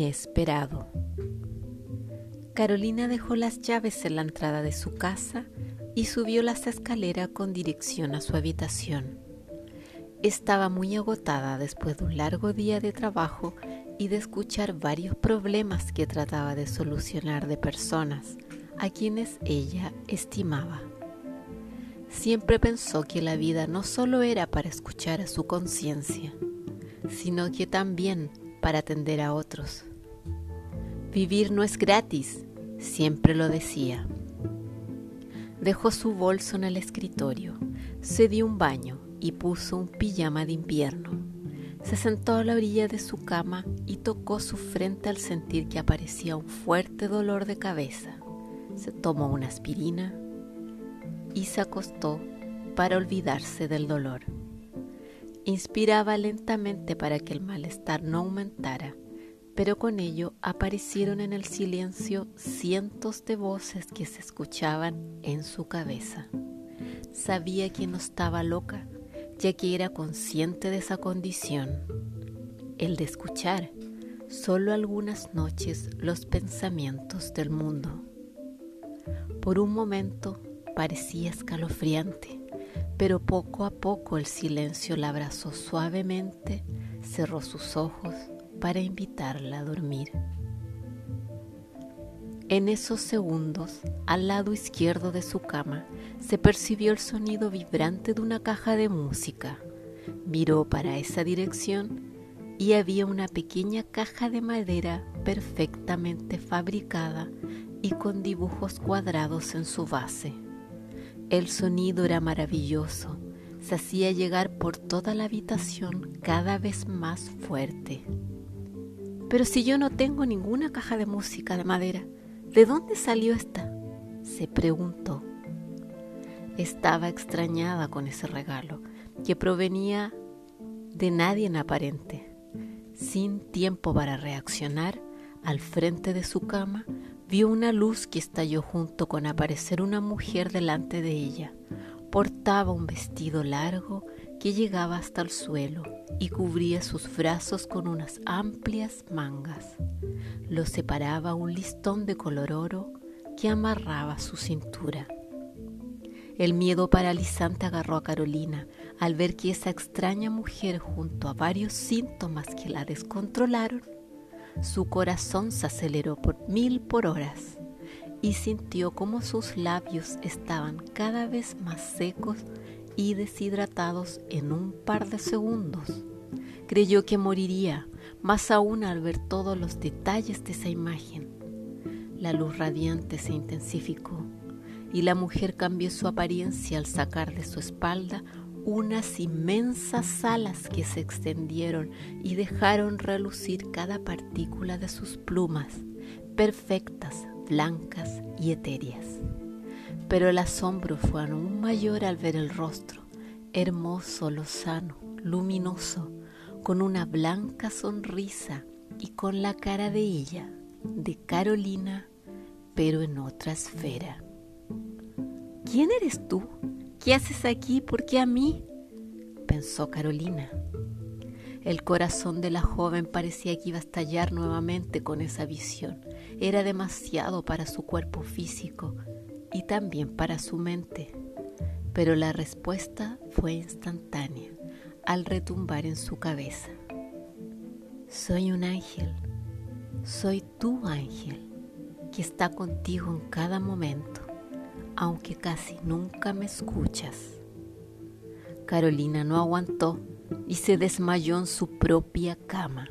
inesperado. Carolina dejó las llaves en la entrada de su casa y subió las escaleras con dirección a su habitación. Estaba muy agotada después de un largo día de trabajo y de escuchar varios problemas que trataba de solucionar de personas a quienes ella estimaba. Siempre pensó que la vida no solo era para escuchar a su conciencia, sino que también para atender a otros. Vivir no es gratis, siempre lo decía. Dejó su bolso en el escritorio, se dio un baño y puso un pijama de invierno. Se sentó a la orilla de su cama y tocó su frente al sentir que aparecía un fuerte dolor de cabeza. Se tomó una aspirina y se acostó para olvidarse del dolor. Inspiraba lentamente para que el malestar no aumentara, pero con ello aparecieron en el silencio cientos de voces que se escuchaban en su cabeza. Sabía que no estaba loca, ya que era consciente de esa condición, el de escuchar solo algunas noches los pensamientos del mundo. Por un momento parecía escalofriante pero poco a poco el silencio la abrazó suavemente, cerró sus ojos para invitarla a dormir. En esos segundos, al lado izquierdo de su cama, se percibió el sonido vibrante de una caja de música. Miró para esa dirección y había una pequeña caja de madera perfectamente fabricada y con dibujos cuadrados en su base. El sonido era maravilloso, se hacía llegar por toda la habitación cada vez más fuerte. Pero si yo no tengo ninguna caja de música de madera, ¿de dónde salió esta? se preguntó. Estaba extrañada con ese regalo, que provenía de nadie en aparente. Sin tiempo para reaccionar, al frente de su cama vio una luz que estalló junto con aparecer una mujer delante de ella. Portaba un vestido largo que llegaba hasta el suelo y cubría sus brazos con unas amplias mangas. Lo separaba un listón de color oro que amarraba su cintura. El miedo paralizante agarró a Carolina al ver que esa extraña mujer junto a varios síntomas que la descontrolaron su corazón se aceleró por mil por horas y sintió como sus labios estaban cada vez más secos y deshidratados en un par de segundos. Creyó que moriría, más aún al ver todos los detalles de esa imagen. La luz radiante se intensificó y la mujer cambió su apariencia al sacar de su espalda unas inmensas alas que se extendieron y dejaron relucir cada partícula de sus plumas, perfectas, blancas y etéreas. Pero el asombro fue aún mayor al ver el rostro, hermoso, lozano, luminoso, con una blanca sonrisa y con la cara de ella, de Carolina, pero en otra esfera. ¿Quién eres tú? ¿Qué haces aquí? ¿Por qué a mí? pensó Carolina. El corazón de la joven parecía que iba a estallar nuevamente con esa visión. Era demasiado para su cuerpo físico y también para su mente. Pero la respuesta fue instantánea al retumbar en su cabeza. Soy un ángel, soy tu ángel, que está contigo en cada momento aunque casi nunca me escuchas. Carolina no aguantó y se desmayó en su propia cama.